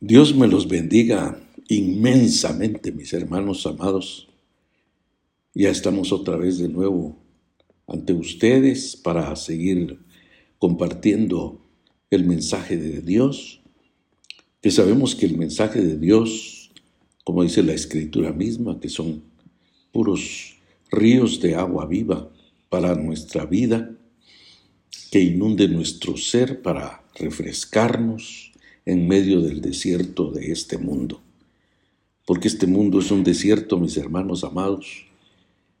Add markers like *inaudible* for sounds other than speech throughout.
Dios me los bendiga inmensamente, mis hermanos amados. Ya estamos otra vez de nuevo ante ustedes para seguir compartiendo el mensaje de Dios, que sabemos que el mensaje de Dios, como dice la escritura misma, que son puros ríos de agua viva para nuestra vida, que inunde nuestro ser para refrescarnos en medio del desierto de este mundo. Porque este mundo es un desierto, mis hermanos amados,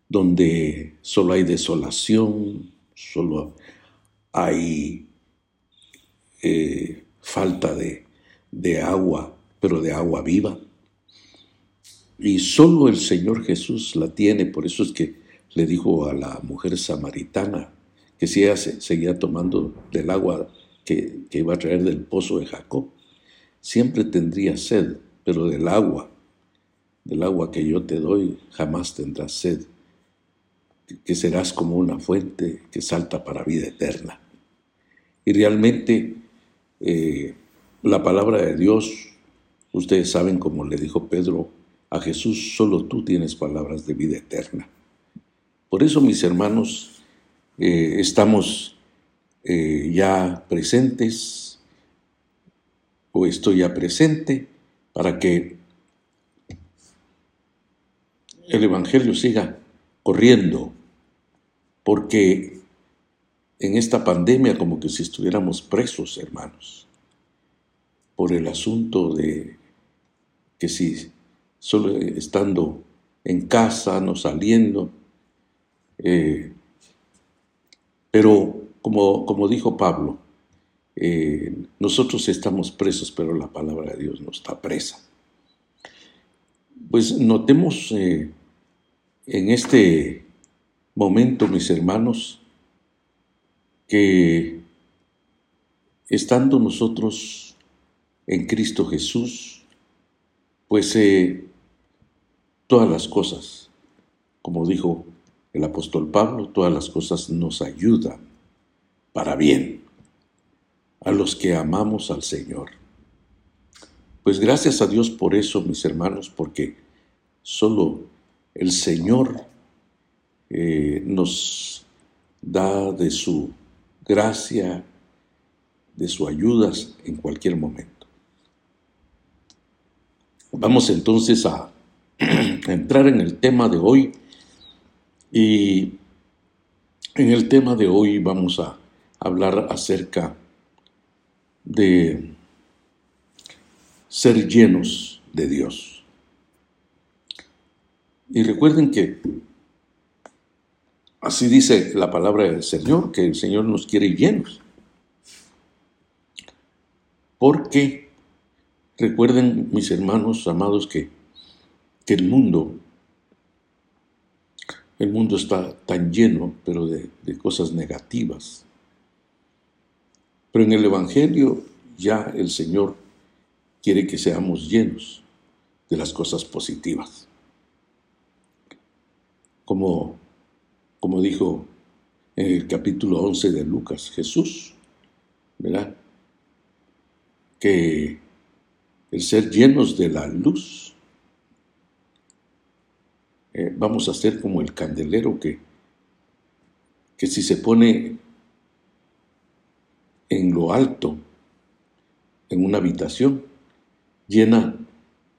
donde solo hay desolación, solo hay eh, falta de, de agua, pero de agua viva. Y solo el Señor Jesús la tiene, por eso es que le dijo a la mujer samaritana que si ella seguía tomando del agua que, que, iba a traer del pozo de Jacob, siempre tendría sed, pero del agua, del agua que yo te doy, jamás tendrás sed, que serás como una fuente que salta para vida eterna. Y realmente eh, la palabra de Dios, ustedes saben como le dijo Pedro a Jesús, solo tú tienes palabras de vida eterna. Por eso, mis hermanos, eh, estamos eh, ya presentes estoy ya presente para que el Evangelio siga corriendo, porque en esta pandemia como que si estuviéramos presos, hermanos, por el asunto de que si solo estando en casa, no saliendo, eh, pero como, como dijo Pablo, eh, nosotros estamos presos, pero la palabra de Dios no está presa. Pues notemos eh, en este momento, mis hermanos, que estando nosotros en Cristo Jesús, pues eh, todas las cosas, como dijo el apóstol Pablo, todas las cosas nos ayudan para bien a los que amamos al Señor. Pues gracias a Dios por eso, mis hermanos, porque solo el Señor eh, nos da de su gracia, de su ayuda en cualquier momento. Vamos entonces a, a *clears throat* entrar en el tema de hoy y en el tema de hoy vamos a hablar acerca de ser llenos de Dios. Y recuerden que así dice la palabra del Señor, que el Señor nos quiere llenos. Porque recuerden, mis hermanos amados, que, que el mundo, el mundo está tan lleno, pero de, de cosas negativas pero en el Evangelio ya el Señor quiere que seamos llenos de las cosas positivas. Como, como dijo en el capítulo 11 de Lucas Jesús, ¿verdad? Que el ser llenos de la luz, eh, vamos a ser como el candelero que, que si se pone en lo alto, en una habitación llena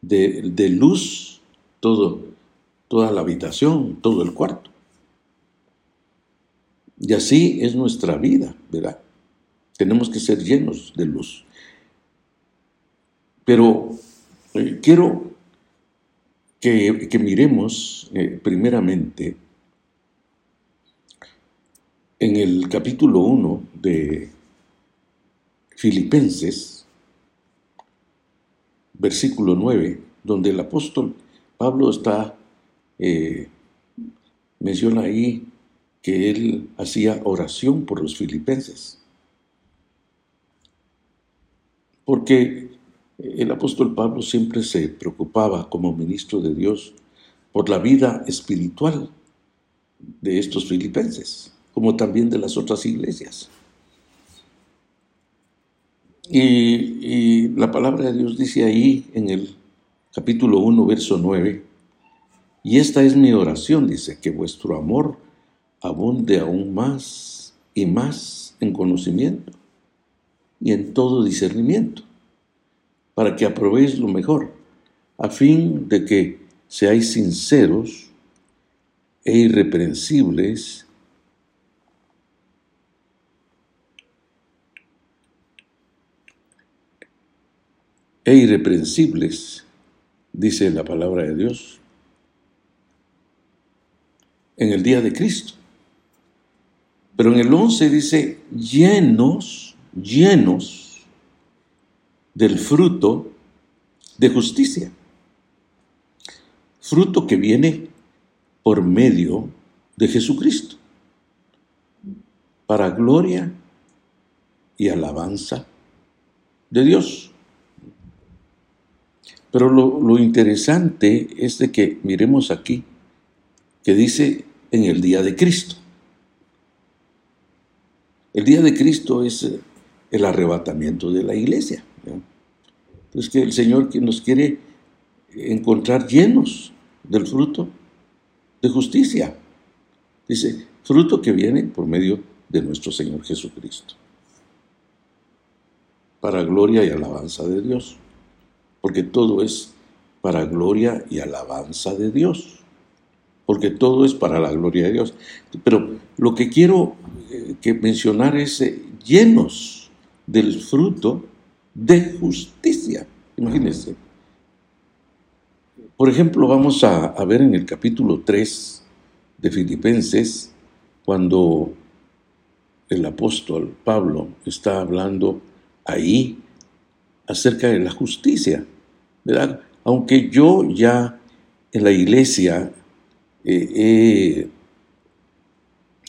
de, luz todo, toda la habitación, todo el cuarto. Y así es nuestra vida, ¿verdad? Tenemos que ser llenos de luz. Pero eh, quiero que, miremos eh, primeramente en el capítulo 1 de Filipenses, versículo 9, donde el apóstol Pablo está, eh, menciona ahí que él hacía oración por los filipenses. Porque el apóstol Pablo siempre se preocupaba como ministro de Dios por la vida espiritual de estos filipenses, como también de las otras iglesias. Y, la palabra de Dios dice ahí en el capítulo 1, verso 9, y esta es mi oración, dice, que vuestro amor abunde aún más y más en conocimiento y en todo discernimiento, para que aprobéis lo mejor, a fin de que seáis sinceros e irreprensibles e irreprensibles, dice la palabra de Dios, en el día de Cristo. Pero en el 11 dice, llenos, llenos del fruto de justicia. Fruto que viene por medio de Jesucristo, para gloria y alabanza de Dios. Pero lo, interesante es de que miremos aquí, que dice en el día de Cristo. El día de Cristo es eh, el arrebatamiento de la iglesia. Entonces que el Señor que nos quiere encontrar llenos del fruto de justicia. Dice, fruto que viene por medio de nuestro Señor Jesucristo. Para gloria y alabanza de Dios porque todo es para gloria y alabanza de Dios, porque todo es para la gloria de Dios. Pero lo que quiero eh, que mencionar es eh, llenos del fruto de justicia. Imagínense. Por ejemplo, vamos a, a ver en el capítulo 3 de Filipenses, cuando el apóstol Pablo está hablando ahí acerca de la justicia. Aunque yo ya en la iglesia eh,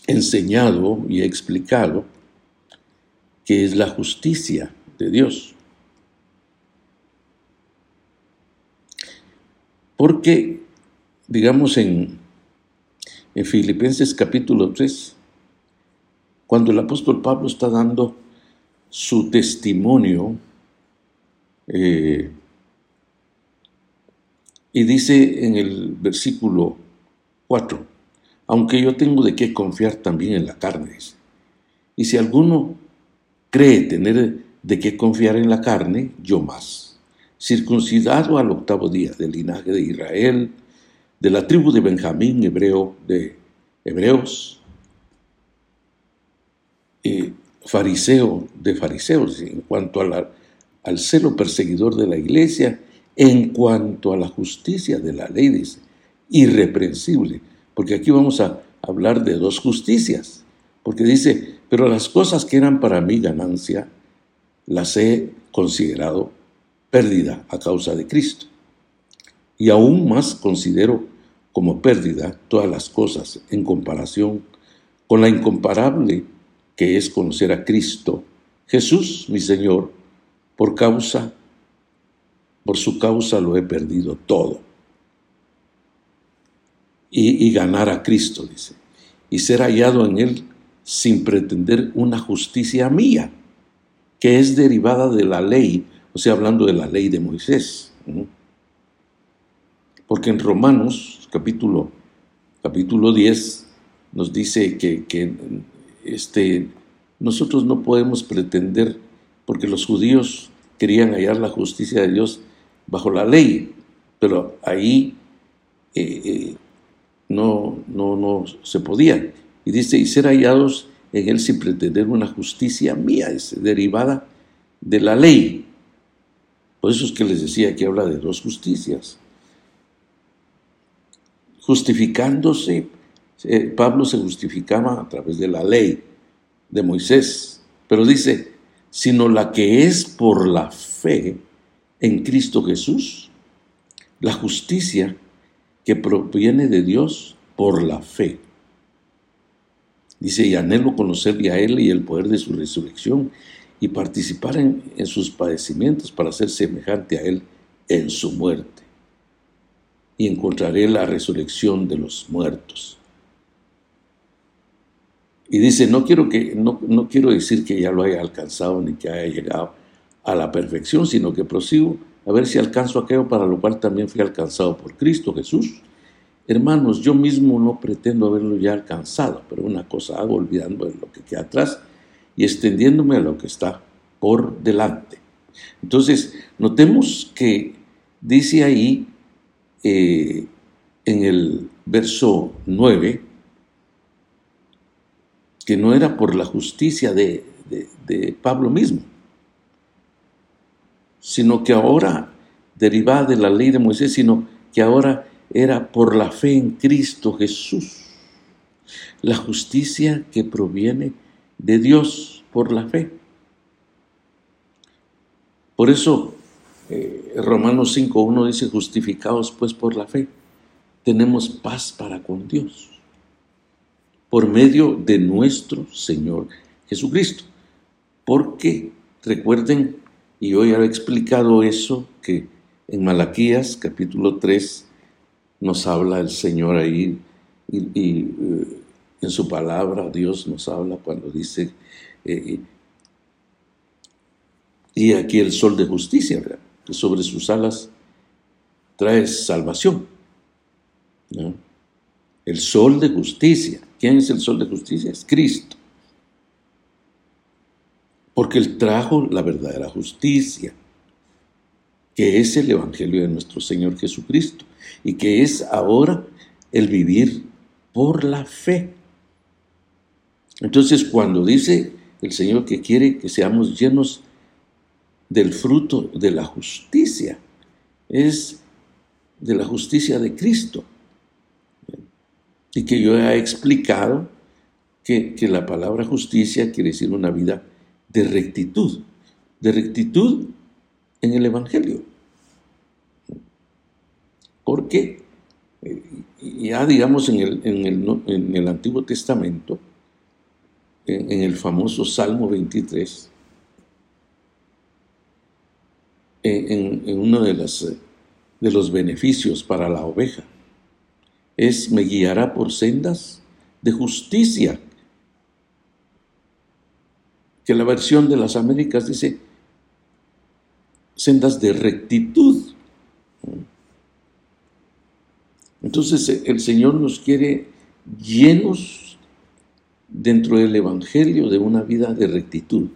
he enseñado y he explicado que es la justicia de Dios. Porque, digamos, en, en Filipenses capítulo 3, cuando el apóstol Pablo está dando su testimonio eh, y dice en el versículo 4, aunque yo tengo de qué confiar también en la carne. Y si alguno cree tener de qué confiar en la carne, yo más. Circuncidado al octavo día del linaje de Israel, de la tribu de Benjamín, hebreo de hebreos, y fariseo de fariseos, en cuanto al celo perseguidor de la iglesia, en cuanto a la justicia de la ley, dice, irreprensible, porque aquí vamos a hablar de dos justicias, porque dice, pero las cosas que eran para mí ganancia, las he considerado pérdida a causa de Cristo. Y aún más considero como pérdida todas las cosas en comparación con la incomparable que es conocer a Cristo, Jesús mi Señor, por causa por su causa lo he perdido todo. Y, ganar a Cristo, dice. Y ser hallado en Él sin pretender una justicia mía, que es derivada de la ley, o sea, hablando de la ley de Moisés. Porque en Romanos, capítulo, capítulo 10, nos dice que, que este, nosotros no podemos pretender, porque los judíos querían hallar la justicia de Dios bajo la ley, pero ahí eh, eh, no, no, no se podía. Y dice, y ser hallados en él sin pretender una justicia mía, es derivada de la ley. Por eso es que les decía que habla de dos justicias. Justificándose, eh, Pablo se justificaba a través de la ley de Moisés, pero dice, sino la que es por la fe en Cristo Jesús, la justicia que proviene de Dios por la fe. Dice, y anhelo conocerle a Él y el poder de su resurrección y participar en, en sus padecimientos para ser semejante a Él en su muerte. Y encontraré la resurrección de los muertos. Y dice, no quiero, que, no, no quiero decir que ya lo haya alcanzado ni que haya llegado a la perfección, sino que prosigo a ver si alcanzo aquello para lo cual también fui alcanzado por Cristo Jesús. Hermanos, yo mismo no pretendo haberlo ya alcanzado, pero una cosa hago olvidando lo que queda atrás y extendiéndome a lo que está por delante. Entonces, notemos que dice ahí eh, en el verso 9 que no era por la justicia de Pablo mismo, sino que ahora, derivada de la ley de Moisés, sino que ahora era por la fe en Cristo Jesús. La justicia que proviene de Dios por la fe. Por eso eh, Romanos 5.1 dice, justificados pues por la fe, tenemos paz para con Dios, por medio de nuestro Señor Jesucristo. Porque recuerden, y hoy he explicado eso, que en Malaquías capítulo 3 nos habla el Señor ahí y, eh, en su palabra Dios nos habla cuando dice, eh, y aquí el sol de justicia, que sobre sus alas trae salvación. El sol de justicia. ¿Quién es el sol de justicia? Es Cristo. Porque Él trajo la verdadera justicia, que es el Evangelio de nuestro Señor Jesucristo y que es ahora el vivir por la fe. Entonces, cuando dice el Señor que quiere que seamos llenos del fruto de la justicia, es de la justicia de Cristo. Y que yo he explicado que, que la palabra justicia quiere decir una vida de rectitud, de rectitud en el Evangelio. Porque ya digamos en el, en el, Antiguo Testamento, en, el famoso Salmo 23, en, uno de, las, de los beneficios para la oveja, es me guiará por sendas de justicia. Que la versión de las Américas dice sendas de rectitud. Entonces eh, el Señor nos quiere llenos dentro del Evangelio de una vida de rectitud.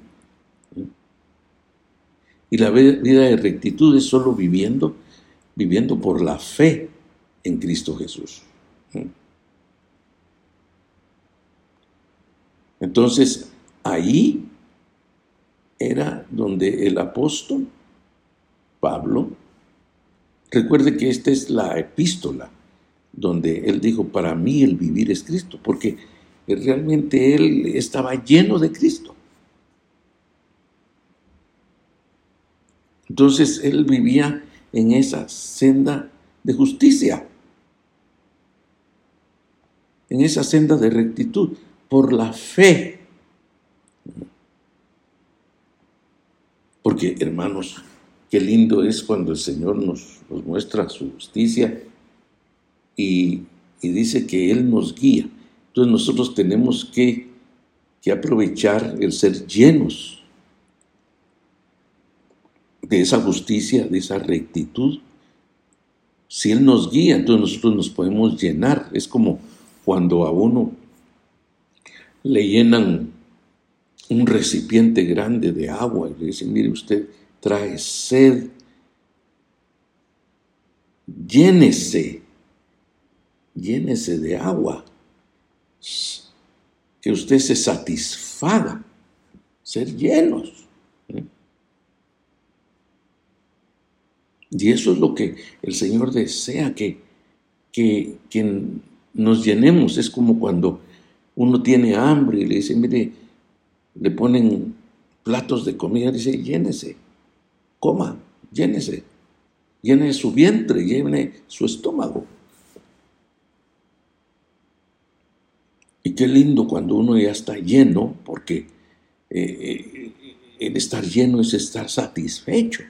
Y la vida de rectitud es solo viviendo, viviendo por la fe en Cristo Jesús. Entonces, ahí era donde el apóstol Pablo, recuerde que esta es la epístola donde él dijo, para mí el vivir es Cristo, porque realmente él estaba lleno de Cristo. Entonces él vivía en esa senda de justicia, en esa senda de rectitud, por la fe. Porque, hermanos, qué lindo es cuando el Señor nos, nos muestra su justicia y, dice que Él nos guía. Entonces nosotros tenemos que, que aprovechar el ser llenos de esa justicia, de esa rectitud. Si Él nos guía, entonces nosotros nos podemos llenar. Es como cuando a uno le llenan un recipiente grande de agua y le dicen, mire usted, trae sed, llénese llénese de agua, que usted se satisfaga, ser llenos. ¿eh? Y eso es lo que el Señor desea, que, que, que nos llenemos. Es como cuando uno tiene hambre y le dice, mire, le ponen platos de comida, dice, llénese, coma, llénese, llene su vientre, llene su estómago. Y qué lindo cuando uno ya está lleno, porque eh, eh, el estar lleno es estar satisfecho.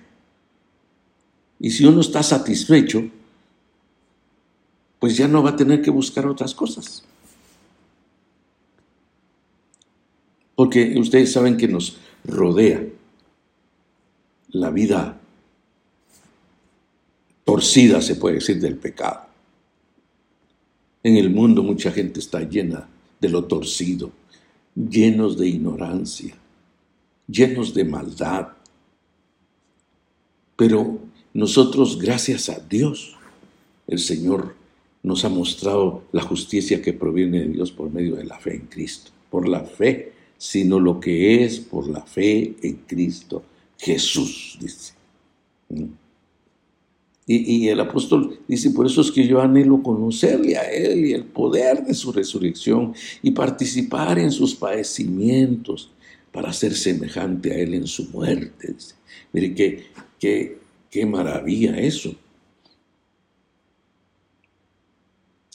Y si uno está satisfecho, pues ya no va a tener que buscar otras cosas. Porque ustedes saben que nos rodea la vida torcida, se puede decir, del pecado. En el mundo mucha gente está llena de lo torcido, llenos de ignorancia, llenos de maldad. Pero nosotros, gracias a Dios, el Señor nos ha mostrado la justicia que proviene de Dios por medio de la fe en Cristo. Por la fe, sino lo que es por la fe en Cristo Jesús, dice. ¿Mm? Y, el apóstol dice, por eso es que yo anhelo conocerle a Él y el poder de su resurrección y participar en sus padecimientos para ser semejante a Él en su muerte. Mire, qué, qué, qué maravilla eso.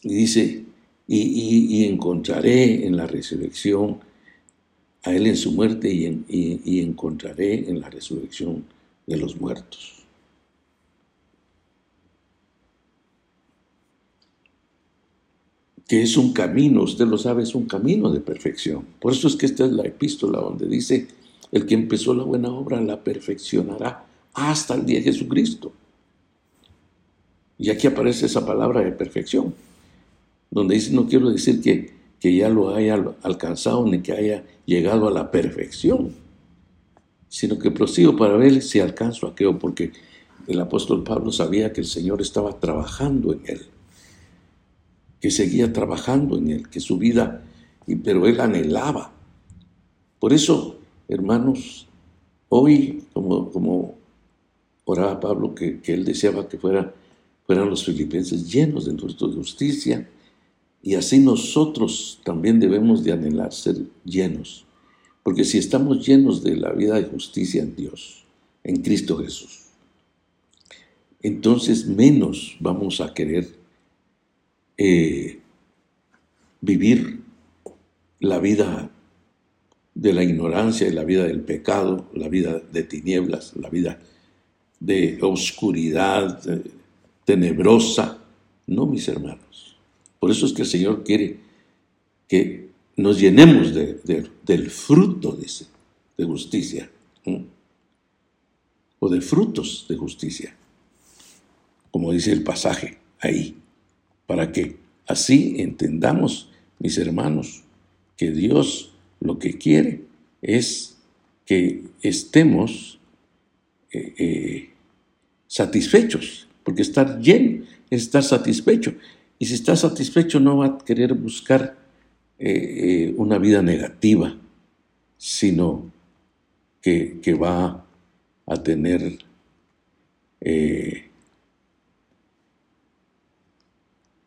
Y dice, y, encontraré en la resurrección a Él en su muerte y, encontraré en la resurrección de los muertos. que es un camino, usted lo sabe, es un camino de perfección. Por eso es que esta es la epístola donde dice, el que empezó la buena obra la perfeccionará hasta el día de Jesucristo. Y aquí aparece esa palabra de perfección, donde dice, no quiero decir que, que ya lo haya alcanzado ni que haya llegado a la perfección, sino que prosigo para ver si alcanzo aquello, porque el apóstol Pablo sabía que el Señor estaba trabajando en él que seguía trabajando en él, que su vida, pero él anhelaba. Por eso, hermanos, hoy, como, como oraba Pablo, que, él deseaba que fuera, fueran los filipenses llenos de nuestra justicia, y así nosotros también debemos de anhelar ser llenos. Porque si estamos llenos de la vida de justicia en Dios, en Cristo Jesús, entonces menos vamos a querer eh, vivir la vida de la ignorancia y la vida del pecado, la vida de tinieblas, la vida de oscuridad tenebrosa. No, mis hermanos. Por eso es que el Señor quiere que nos llenemos del fruto de justicia, o de frutos de justicia, como dice el pasaje ahí para que así entendamos, mis hermanos, que Dios lo que quiere es que estemos eh, eh, satisfechos, porque estar lleno es estar satisfecho. Y si está satisfecho no va a querer buscar eh, una vida negativa, sino que, va a tener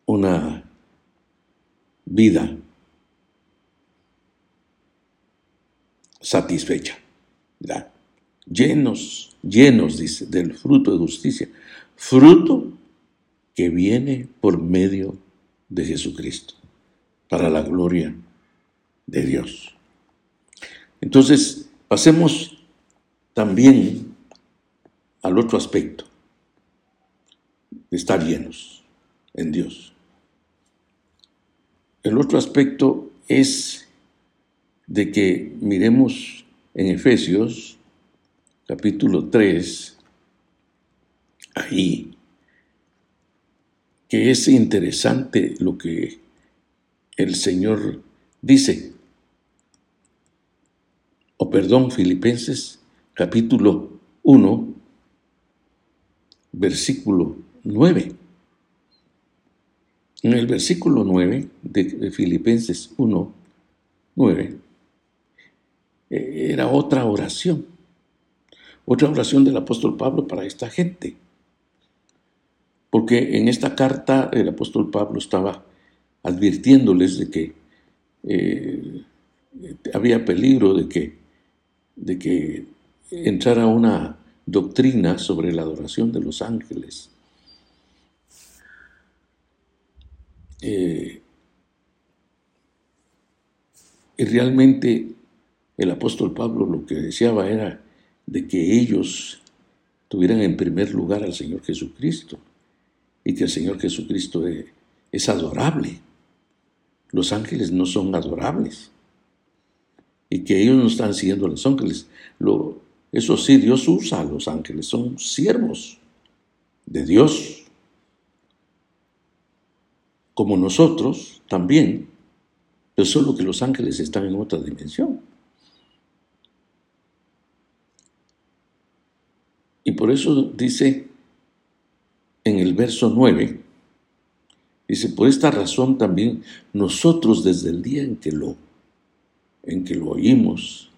una vida satisfecha, llenos, llenos, dice, del fruto de justicia, fruto que viene por medio de Jesucristo, para la gloria de Dios. Entonces, pasemos también al otro aspecto, de estar llenos en Dios. El otro aspecto es de que miremos en Efesios capítulo 3, ahí, que es interesante lo que el Señor dice. O perdón, Filipenses capítulo 1, versículo 9. En el versículo 9 de Filipenses 1, 9, eh, era otra oración, otra oración del apóstol Pablo para esta gente. Porque en esta carta el apóstol Pablo estaba advirtiéndoles de que eh, había peligro de que, de que entrara una doctrina sobre la adoración de los ángeles. Eh, y realmente el apóstol Pablo lo que deseaba era de que ellos tuvieran en primer lugar al Señor Jesucristo y que el Señor Jesucristo es, adorable. Los ángeles no son adorables y que ellos no están siguiendo a los ángeles. Lo, Eso sí, Dios usa a los ángeles, son siervos de Dios, como nosotros también, pero solo que los ángeles están en otra dimensión. Y por eso dice en el verso 9, dice, por esta razón también nosotros desde el día en que lo, en que lo oímos,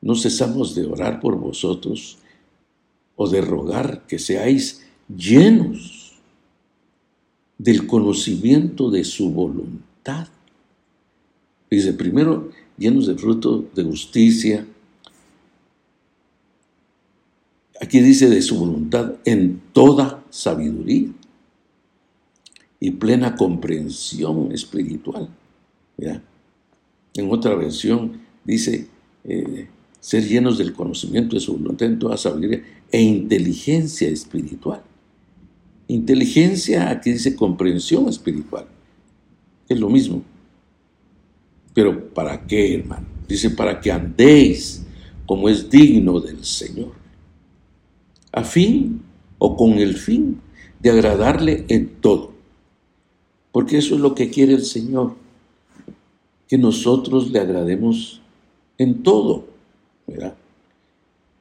no cesamos de orar por vosotros o de rogar que seáis llenos del conocimiento de su voluntad. Dice, primero, llenos de fruto de justicia. Aquí dice de su voluntad en toda sabiduría y plena comprensión espiritual. En otra versión dice, eh, ser llenos del conocimiento de su voluntad en toda sabiduría e inteligencia espiritual. Inteligencia, aquí dice comprensión espiritual. Es lo mismo. Pero ¿para qué, hermano? Dice, para que andéis como es digno del Señor. A fin o con el fin de agradarle en todo. Porque eso es lo que quiere el Señor. Que nosotros le agrademos en todo.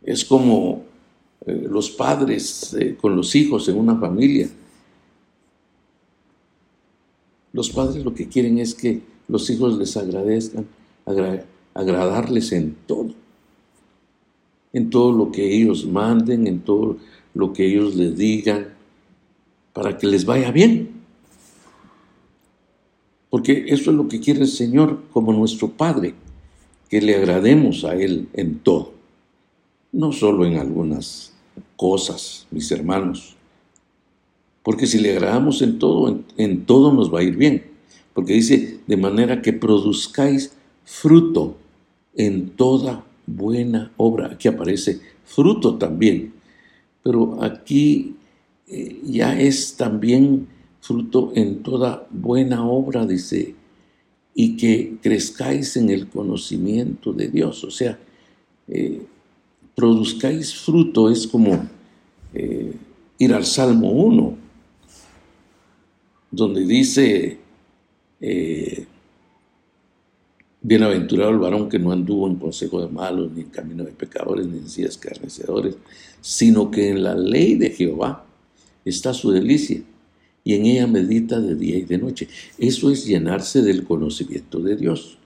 Es como eh, los padres eh, con los hijos en una familia. Los padres lo que quieren es que los hijos les agradezcan, agradarles en todo, en todo lo que ellos manden, en todo lo que ellos les digan, para que les vaya bien. Porque eso es lo que quiere el Señor como nuestro Padre que le agrademos a Él en todo, no solo en algunas cosas, mis hermanos, porque si le agradamos en todo, en, todo nos va a ir bien, porque dice, de manera que produzcáis fruto en toda buena obra. Aquí aparece fruto también, pero aquí eh, ya es también fruto en toda buena obra, dice y que crezcáis en el conocimiento de Dios. O sea, eh, produzcáis fruto es como eh, ir al Salmo 1, donde dice, bienaventurado el varón que no anduvo en consejo de malos, ni en camino de pecadores, ni en sillas escarnecedores, sino que en la ley de Jehová está su delicia y en ella medita de día y de noche. Eso es llenarse del conocimiento de Dios.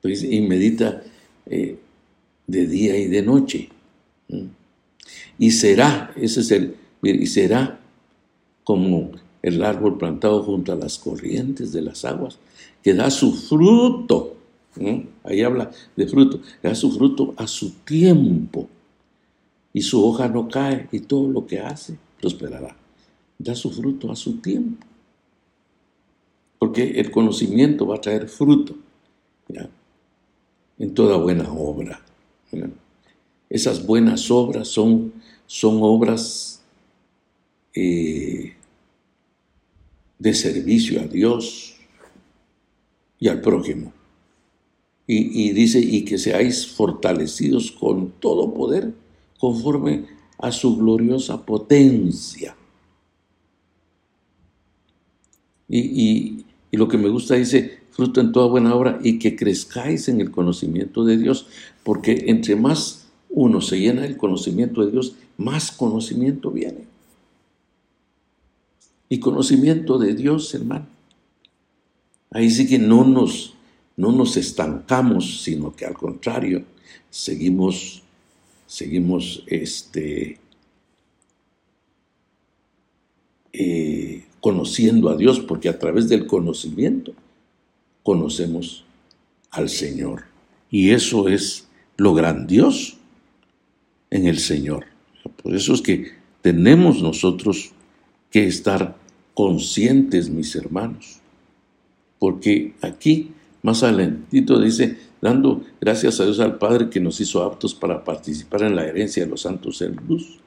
Pues, y medita eh, de día y de noche. Y será, ese es el, y será como el árbol plantado junto a las corrientes de las aguas, que da su fruto. Ahí habla de fruto, da su fruto a su tiempo y su hoja no cae y todo lo que hace prosperará. Da su fruto a su tiempo. Porque el conocimiento va a traer fruto en toda buena obra. Esas buenas obras son, son obras eh, de servicio a Dios y al prójimo. Y, y dice, y que seáis fortalecidos con todo poder conforme a su gloriosa potencia. Y, lo que me gusta dice, fruto en toda buena obra y que crezcáis en el conocimiento de Dios, porque entre más uno se llena del conocimiento de Dios, más conocimiento viene. Y conocimiento de Dios, hermano. Ahí sí que no nos, no nos estancamos, sino que al contrario, seguimos seguimos este, eh, conociendo a Dios, porque a través del conocimiento conocemos al Señor. Y eso es lo grandioso en el Señor. Por eso es que tenemos nosotros que estar conscientes, mis hermanos, porque aquí más adelantito dice, dando gracias a Dios al Padre que nos hizo aptos para participar en la herencia de los santos en luz.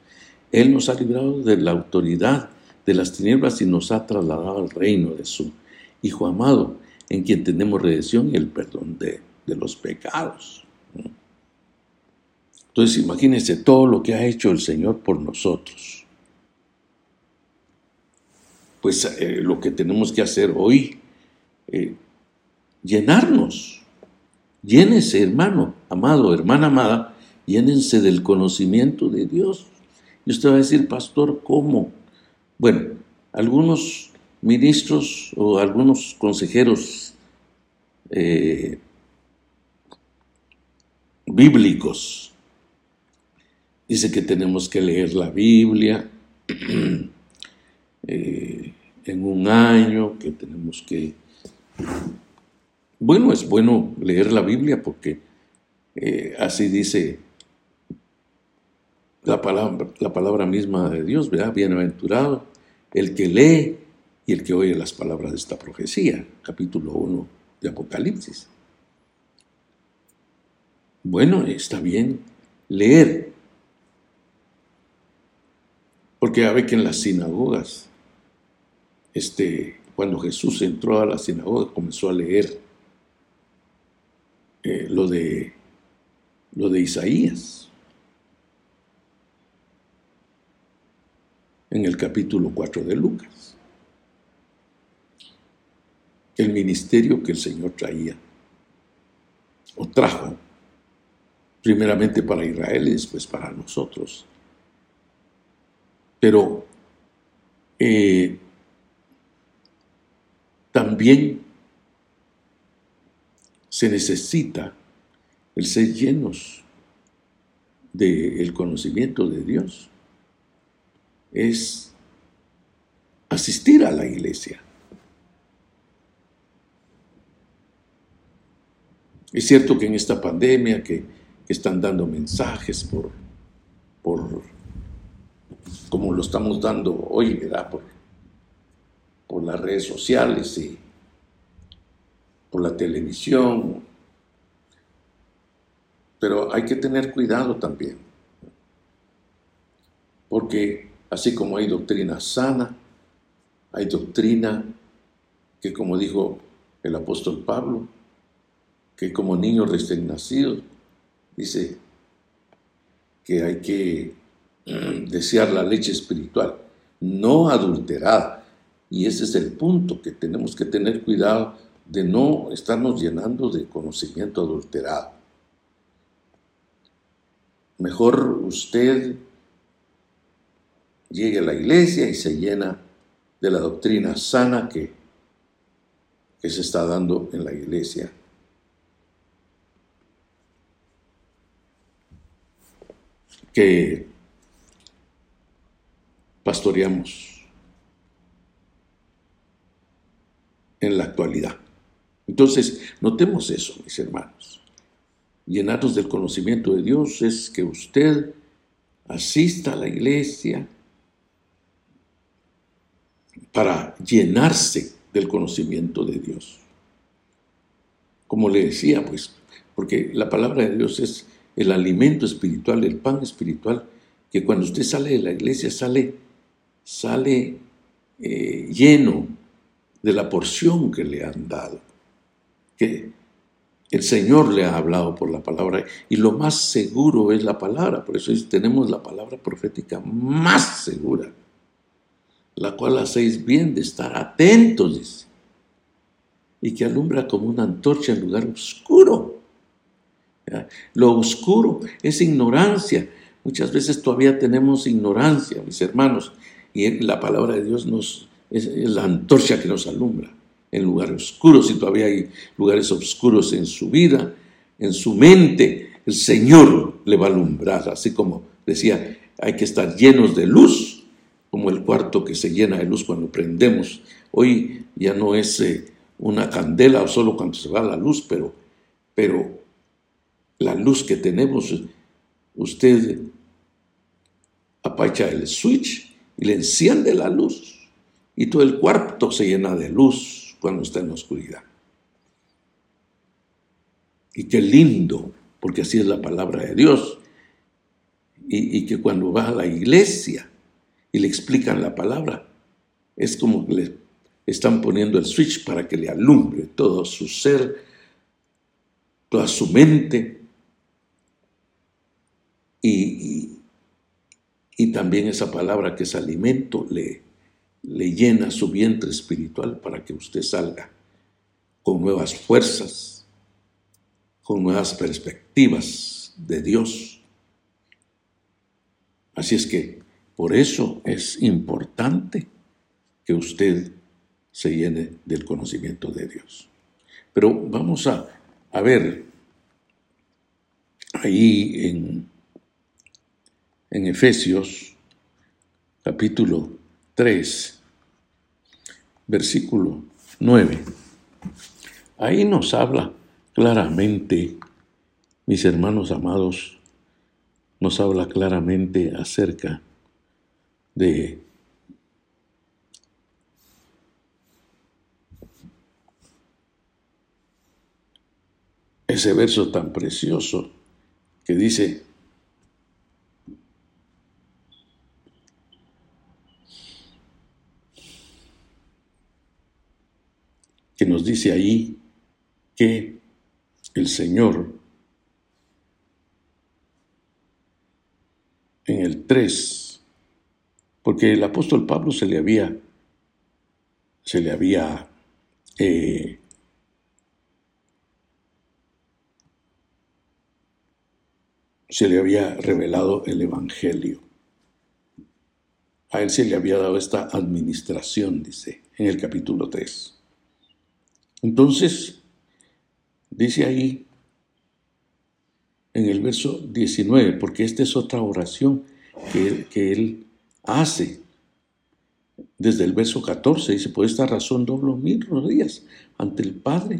Él nos ha librado de la autoridad de las tinieblas y nos ha trasladado al reino de su Hijo amado, en quien tenemos redención y el perdón de, de los pecados. Entonces imagínense todo lo que ha hecho el Señor por nosotros. Pues eh, lo que tenemos que hacer hoy, eh, llenarnos. Llénese, hermano, amado, hermana amada, llénense del conocimiento de Dios. Y usted va a decir, pastor, ¿cómo? Bueno, algunos ministros o algunos consejeros eh, bíblicos dice que tenemos que leer la Biblia *clears throat* eh, en un año, que tenemos que... Bueno, es bueno leer la Biblia porque eh, así dice la palabra, la palabra misma de Dios, ¿verdad? Bienaventurado el que lee y el que oye las palabras de esta profecía, capítulo 1 de Apocalipsis. Bueno, está bien leer, porque ya ve que en las sinagogas, este, cuando Jesús entró a la sinagoga, comenzó a leer eh, lo, de, lo de Isaías. en el capítulo 4 de Lucas. El ministerio que el Señor traía o trajo, primeramente para Israel y después para nosotros. Pero eh, también se necesita el ser llenos del conocimiento de Dios es asistir a la iglesia. Es cierto que en esta pandemia que, están dando mensajes por, por, como lo estamos dando hoy, ¿verdad? Por, por las redes sociales y por la televisión. Pero hay que tener cuidado también, porque Así como hay doctrina sana, hay doctrina que, como dijo el apóstol Pablo, que como niño recién nacido, dice que hay que desear la leche espiritual, no adulterada. Y ese es el punto, que tenemos que tener cuidado de no estarnos llenando de conocimiento adulterado. Mejor usted llegue a la iglesia y se llena de la doctrina sana que, se está dando en la iglesia. Que pastoreamos en la actualidad. Entonces, notemos eso, mis hermanos. Llenarnos del conocimiento de Dios es que usted asista a la iglesia, para llenarse del conocimiento de Dios. Como le decía, pues, porque la palabra de Dios es el alimento espiritual, el pan espiritual, que cuando usted sale de la iglesia sale, sale eh, lleno de la porción que le han dado, que el Señor le ha hablado por la palabra y lo más seguro es la palabra, por eso tenemos la palabra profética más segura la cual hacéis bien de estar atentos, y que alumbra como una antorcha en lugar oscuro. Lo oscuro es ignorancia. Muchas veces todavía tenemos ignorancia, mis hermanos, y la palabra de Dios nos, es, la antorcha que nos alumbra en lugares oscuros. Si todavía hay lugares oscuros en su vida, en su mente, el Señor le va a alumbrar, así como decía, hay que estar llenos de luz como el cuarto que se llena de luz cuando prendemos. Hoy ya no es eh, una candela o solo cuando se va la luz, pero, pero la luz que tenemos, usted apacha el switch y le enciende la luz y todo el cuarto se llena de luz cuando está en la oscuridad. Y qué lindo, porque así es la palabra de Dios. Y, que cuando va a la iglesia, y le explican la palabra. Es como que le están poniendo el switch para que le alumbre todo su ser toda su mente y, y, también esa palabra que es alimento le, le llena su vientre espiritual para que usted salga con nuevas fuerzas, con nuevas perspectivas de Dios. Así es que por eso es importante que usted se llene del conocimiento de Dios. Pero vamos a, a ver ahí en, en Efesios capítulo 3, versículo 9. Ahí nos habla claramente, mis hermanos amados, nos habla claramente acerca de ese verso tan precioso que dice, que nos dice ahí que el Señor en el 3, porque el apóstol Pablo se le había, se le había eh, se le había revelado el Evangelio. A él se le había dado esta administración, dice, en el capítulo 3. Entonces, dice ahí, en el verso 19, porque esta es otra oración que, que él hace. Desde el verso 14, dice, por esta razón doblo mil rodillas ante el Padre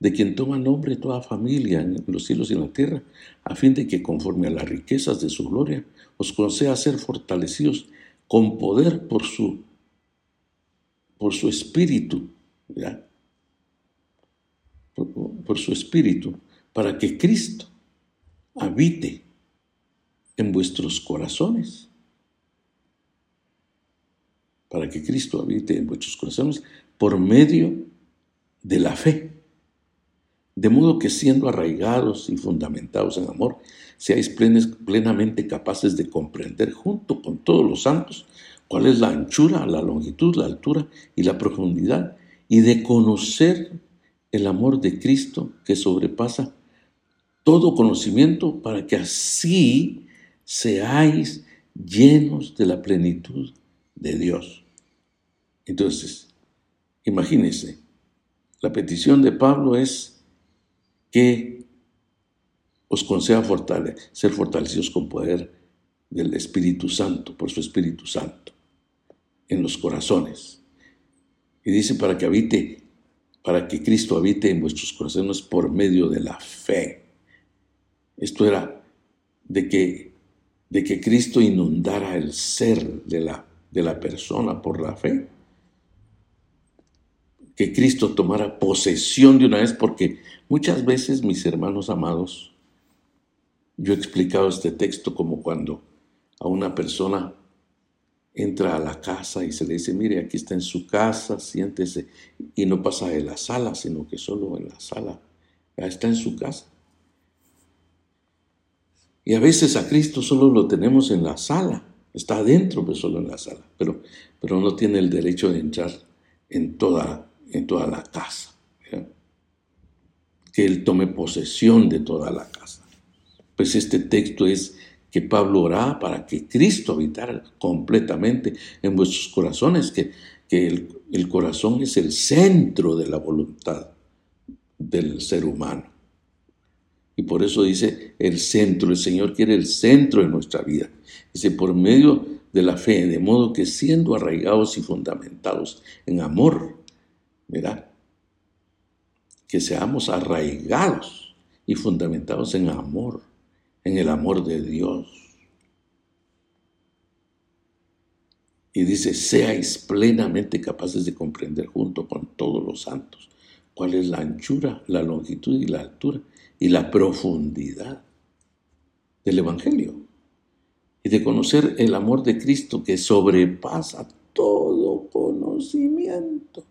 de quien toma nombre toda familia en los cielos y en la tierra, a fin de que conforme a las riquezas de su gloria os conceda ser fortalecidos con poder por su, por su espíritu, Por, por su espíritu, para que Cristo habite en vuestros corazones. Para que Cristo habite en vuestros corazones por medio de la fe de modo que siendo arraigados y fundamentados en amor, seáis plenamente capaces de comprender junto con todos los santos cuál es la anchura, la longitud, la altura y la profundidad, y de conocer el amor de Cristo que sobrepasa todo conocimiento para que así seáis llenos de la plenitud de Dios. Entonces, imagínense, la petición de Pablo es que os conceda ser fortalecidos con poder del Espíritu Santo, por su Espíritu Santo, en los corazones. Y dice para que habite, para que Cristo habite en vuestros corazones por medio de la fe. Esto era de que, de que Cristo inundara el ser de la, de la persona por la fe. Que Cristo tomara posesión de una vez porque Muchas veces, mis hermanos amados, yo he explicado este texto como cuando a una persona entra a la casa y se le dice, mire, aquí está en su casa, siéntese, y no pasa de la sala, sino que solo en la sala, está en su casa. Y a veces a Cristo solo lo tenemos en la sala, está adentro, pero solo en la sala, pero, pero no tiene el derecho de entrar en toda, en toda la casa que Él tome posesión de toda la casa. Pues este texto es que Pablo oraba para que Cristo habitara completamente en vuestros corazones, que, que el, el corazón es el centro de la voluntad del ser humano. Y por eso dice el centro, el Señor quiere el centro de nuestra vida. Dice, por medio de la fe, de modo que siendo arraigados y fundamentados en amor, ¿verdad? que seamos arraigados y fundamentados en amor, en el amor de Dios. Y dice, seáis plenamente capaces de comprender junto con todos los santos cuál es la anchura, la longitud y la altura y la profundidad del Evangelio. Y de conocer el amor de Cristo que sobrepasa todo conocimiento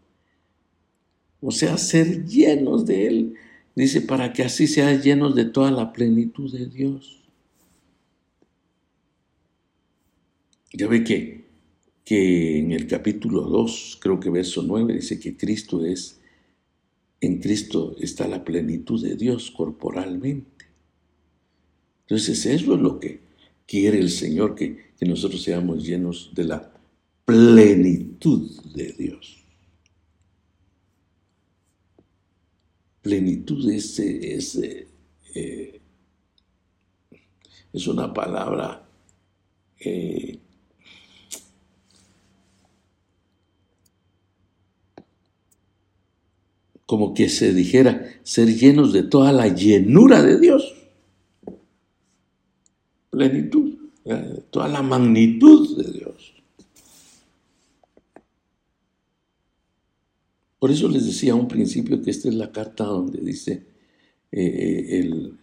o sea, ser llenos de Él Dice, para que así sean llenos de toda la plenitud de Dios. Ya ve que, que en el capítulo 2, creo que verso 9, dice que Cristo es, en Cristo está la plenitud de Dios corporalmente. Entonces eso es lo que quiere el Señor, que nosotros seamos llenos de la plenitud de Dios. Plenitud es, es, eh, es una palabra eh, como que se dijera ser llenos de toda la llenura de Dios. Plenitud, eh, toda la magnitud de Dios. Por eso les decía a un principio que esta es la carta donde dice eh, eh, el,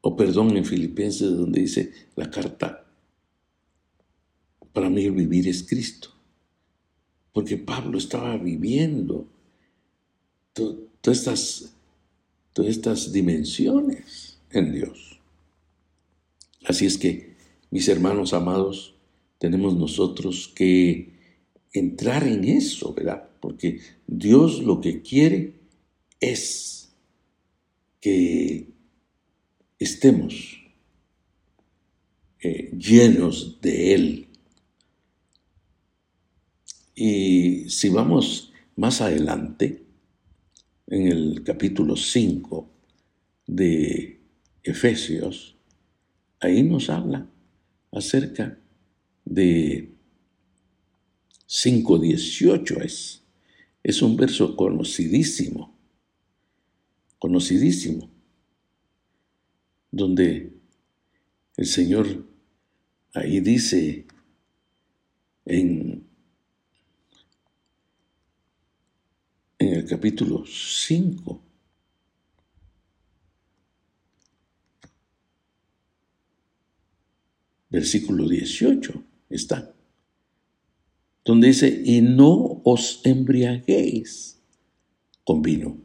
o perdón, en Filipenses donde dice la carta, para mí el vivir es Cristo. Porque Pablo estaba viviendo todas todas estas dimensiones en Dios. Así es que, mis hermanos amados, tenemos nosotros que entrar en eso, ¿verdad? Porque Dios lo que quiere es que estemos eh, llenos de Él. Y si vamos más adelante, en el capítulo 5 de Efesios, ahí nos habla acerca de 5.18 es es un verso conocidísimo, conocidísimo, donde el Señor ahí dice en, el capítulo 5, versículo 18, está donde dice, y no os embriaguéis con vino.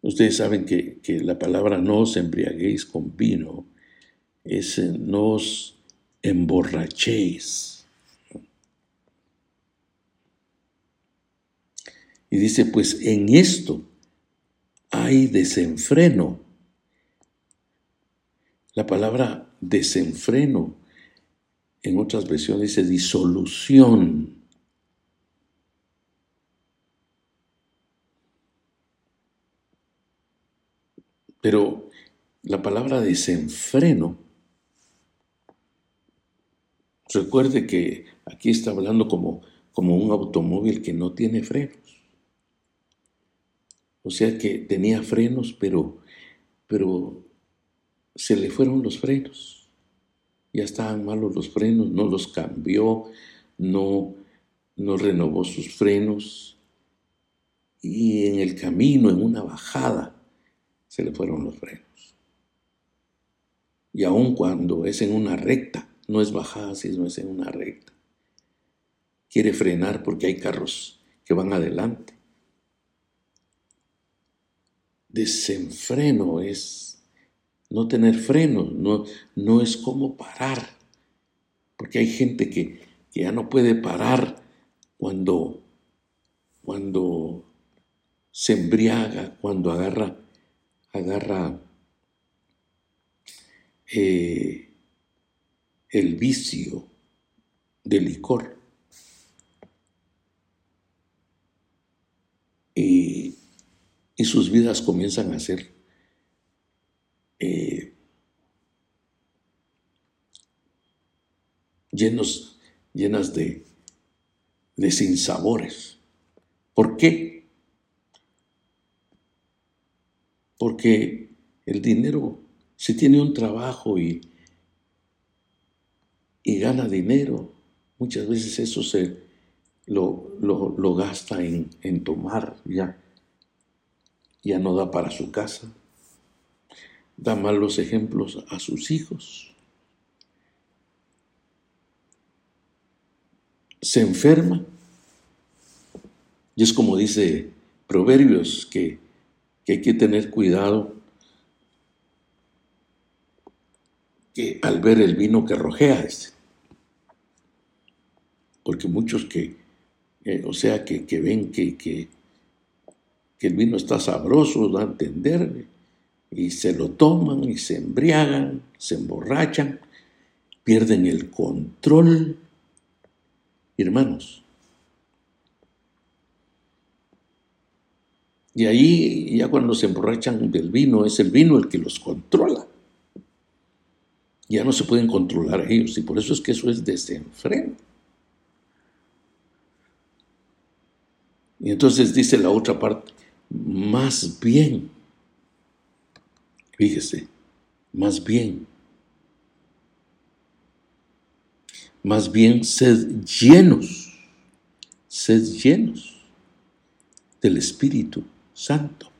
Ustedes saben que, la palabra no os embriaguéis con vino es no os emborrachéis. Y dice, pues en esto hay desenfreno. La palabra desenfreno en otras versiones dice disolución. Pero la palabra desenfreno, recuerde que aquí está hablando como, como un automóvil que no tiene frenos. O sea que tenía frenos, pero, pero se le fueron los frenos ya estaban malos los frenos, no los cambió, no, no renovó sus frenos y en el camino, en una bajada, se le fueron los frenos. Y aun cuando es en una recta, no es bajada si no es en una recta. Quiere frenar porque hay carros que van adelante. Desenfreno es no tener frenos, no, no es como parar, porque hay gente que, ya no puede parar cuando, cuando se embriaga, cuando agarra, agarra eh, el vicio del licor. Y, y sus vidas comienzan a ser eh, llenos, llenas de, de sinsabores. ¿Por qué? Porque el dinero, si tiene un trabajo y, y gana dinero, muchas veces eso se lo, lo, gasta en, en tomar, ya, ya no da para su casa da malos ejemplos a sus hijos. Se enferma. Y es como dice Proverbios, que, que hay que tener cuidado que al ver el vino que rojea, porque muchos que, eh, o sea, que, ven que, que, el vino está sabroso, da a entender, y se lo toman y se embriagan, se emborrachan, pierden el control. Hermanos, y ahí ya cuando se emborrachan del vino, es el vino el que los controla ya no se pueden controlar ellos y por eso es que eso es desenfreno. Y entonces dice la otra parte, más bien, fíjese, más bien, más bien sed llenos, sed llenos del Espíritu Santo.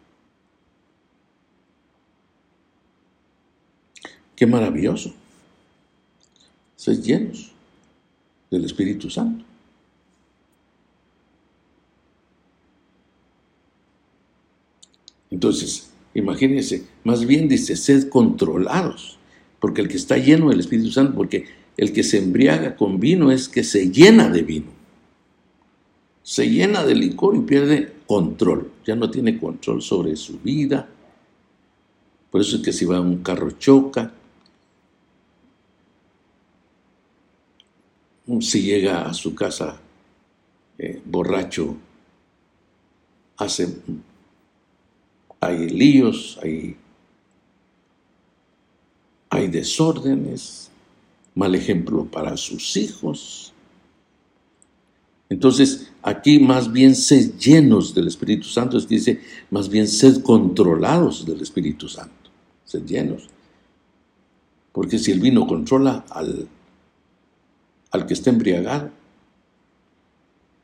Qué maravilloso ser llenos del Espíritu Santo. Entonces, imagínense, más bien dice, sed controlados, porque el que está lleno del Espíritu Santo, porque el que se embriaga con vino es que se llena de vino, se llena de licor y pierde control, ya no tiene control sobre su vida. Por eso es que si va a un carro choca, si llega a su casa eh, borracho, hace, hay líos, hay, desórdenes, mal ejemplo para sus hijos. Entonces, aquí más bien sed llenos del Espíritu Santo, es que dice, más bien sed controlados del Espíritu Santo, sed llenos. Porque si el vino controla al al que está embriagado.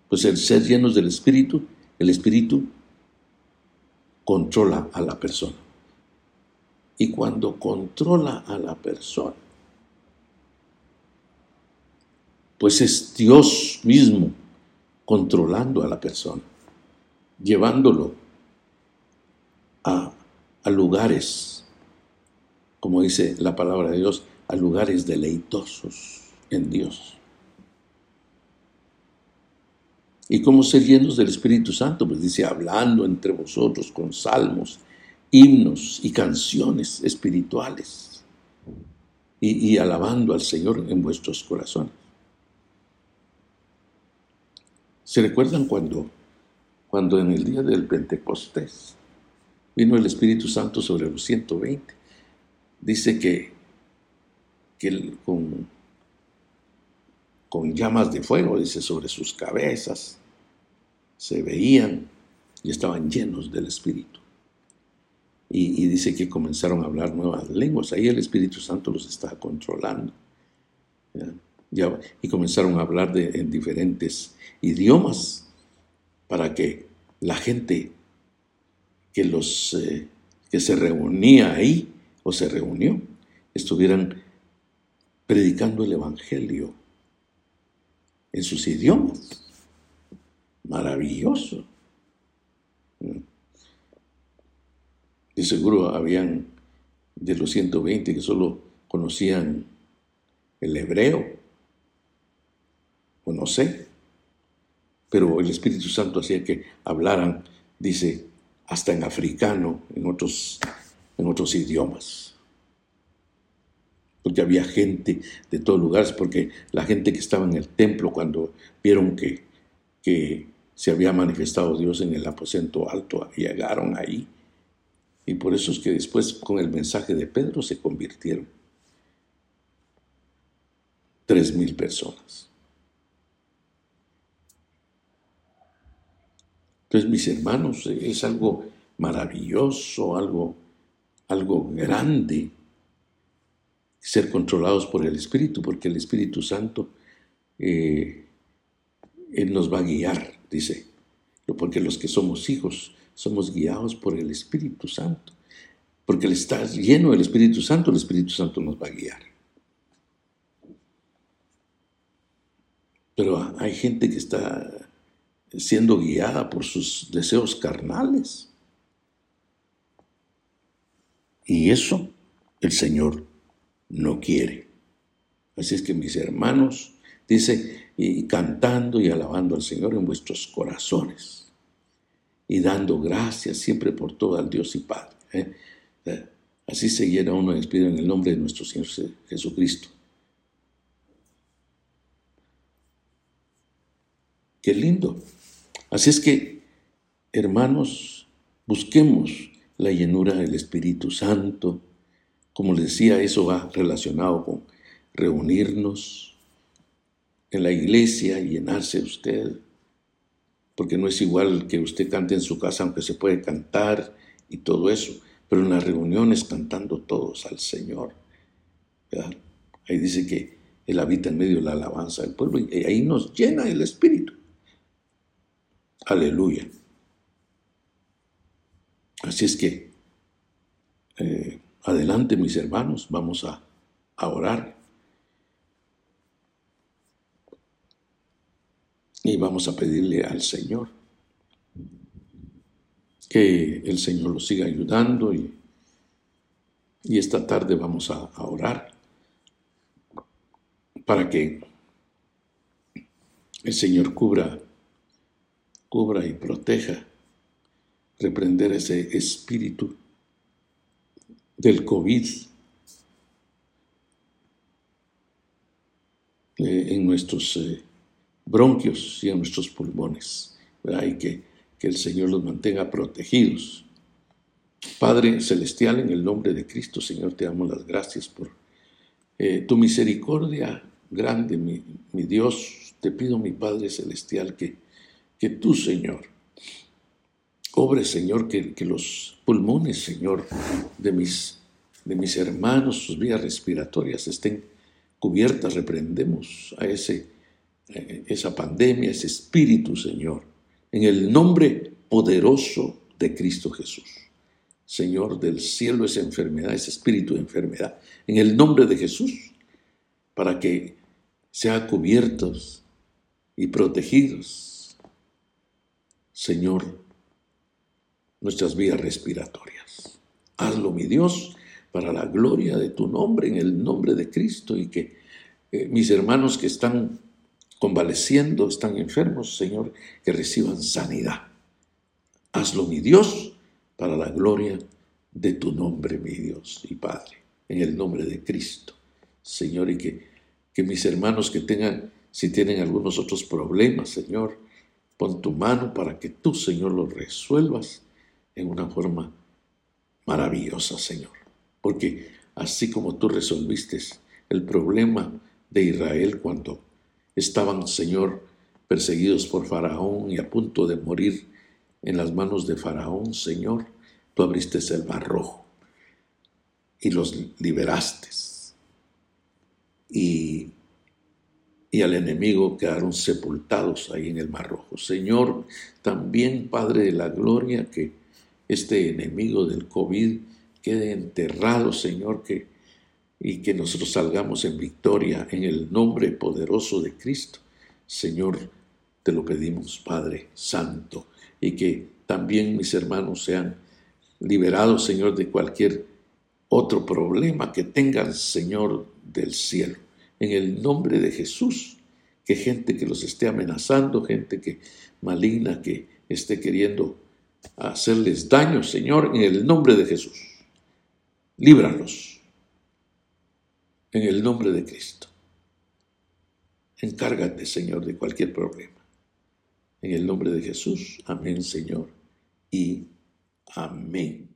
Pues el ser llenos del Espíritu, el Espíritu controla a la persona. Y cuando controla a la persona, pues es Dios mismo controlando a la persona, llevándolo a, a lugares, como dice la palabra de Dios, a lugares deleitosos en Dios. ¿Y cómo ser llenos del Espíritu Santo? Pues dice, hablando entre vosotros con salmos, himnos y canciones espirituales y, alabando al Señor en vuestros corazones. ¿Se recuerdan cuando, cuando en el día del Pentecostés vino el Espíritu Santo sobre los 120? Dice que, que con con llamas de fuego, dice, sobre sus cabezas, se veían y estaban llenos del Espíritu. Y, dice que comenzaron a hablar nuevas lenguas, ahí el Espíritu Santo los estaba controlando. y comenzaron a hablar de, en diferentes idiomas para que la gente que, los, eh, que se reunía ahí o se reunió estuvieran predicando el Evangelio en sus idiomas. Maravilloso. De seguro habían de los 120 que solo conocían el hebreo, o no sé, pero el Espíritu Santo hacía que hablaran, dice, hasta en africano, en otros, en otros idiomas porque había gente de todos lugares, porque la gente que estaba en el templo cuando vieron que, que se había manifestado Dios en el aposento alto, llegaron ahí. Y por eso es que después con el mensaje de Pedro se convirtieron tres mil personas. Entonces, mis hermanos, es algo maravilloso, algo, algo grande ser controlados por el Espíritu, porque el Espíritu Santo eh, Él nos va a guiar, dice, porque los que somos hijos somos guiados por el Espíritu Santo, porque Él está lleno del Espíritu Santo, el Espíritu Santo nos va a guiar. Pero hay gente que está siendo guiada por sus deseos carnales. Y eso el Señor no quiere. Así es que mis hermanos, dice, y cantando y alabando al Señor en vuestros corazones y dando gracias siempre por todo al Dios y Padre. ¿eh? Eh, así se llena uno de espíritu en el nombre de nuestro Señor Jesucristo. Qué lindo. Así es que, hermanos, busquemos la llenura del Espíritu Santo. Como les decía, eso va relacionado con reunirnos en la iglesia y llenarse usted, porque no es igual que usted cante en su casa, aunque se puede cantar y todo eso, pero en las reuniones cantando todos al Señor. Ahí dice que Él habita en medio de la alabanza del pueblo y ahí nos llena el Espíritu. Aleluya. Así es que, eh, adelante mis hermanos, vamos a, orar. Y vamos a pedirle al Señor que el Señor lo siga ayudando y, y esta tarde vamos a, a orar para que el Señor cubra cubra y proteja, reprender ese espíritu del COVID eh, en nuestros eh, bronquios y en nuestros pulmones, y que, que el Señor los mantenga protegidos. Padre Celestial, en el nombre de Cristo, Señor, te damos las gracias por eh, tu misericordia grande, mi, mi Dios. Te pido, mi Padre Celestial, que que tú, Señor, obre, Señor, que, los pulmones, Señor, de mis, de mis hermanos, sus vías respiratorias estén cubiertas, reprendemos a ese, eh, esa pandemia, ese espíritu, Señor, en el nombre poderoso de Cristo Jesús. Señor del cielo, esa enfermedad, ese espíritu de enfermedad, en el nombre de Jesús, para que sean cubiertos y protegidos Señor, nuestras vías respiratorias. Hazlo, mi Dios, para la gloria de tu nombre, en el nombre de Cristo, y que eh, mis hermanos que están convaleciendo, están enfermos, Señor, que reciban sanidad. Hazlo, mi Dios, para la gloria de tu nombre, mi Dios y Padre, en el nombre de Cristo. Señor, y que, que mis hermanos que tengan, si tienen algunos otros problemas, Señor, Pon tu mano para que tú, Señor, lo resuelvas en una forma maravillosa, Señor. Porque así como tú resolviste el problema de Israel cuando estaban, Señor, perseguidos por Faraón y a punto de morir en las manos de Faraón, Señor, tú abriste el mar rojo y los liberaste. Y y al enemigo quedaron sepultados ahí en el mar rojo. Señor, también Padre de la Gloria, que este enemigo del COVID quede enterrado, Señor, que, y que nosotros salgamos en victoria en el nombre poderoso de Cristo. Señor, te lo pedimos, Padre Santo, y que también mis hermanos sean liberados, Señor, de cualquier otro problema que tengan, Señor, del cielo en el nombre de Jesús. Que gente que los esté amenazando, gente que maligna que esté queriendo hacerles daño, Señor, en el nombre de Jesús. Líbralos. En el nombre de Cristo. Encárgate, Señor, de cualquier problema. En el nombre de Jesús. Amén, Señor. Y amén.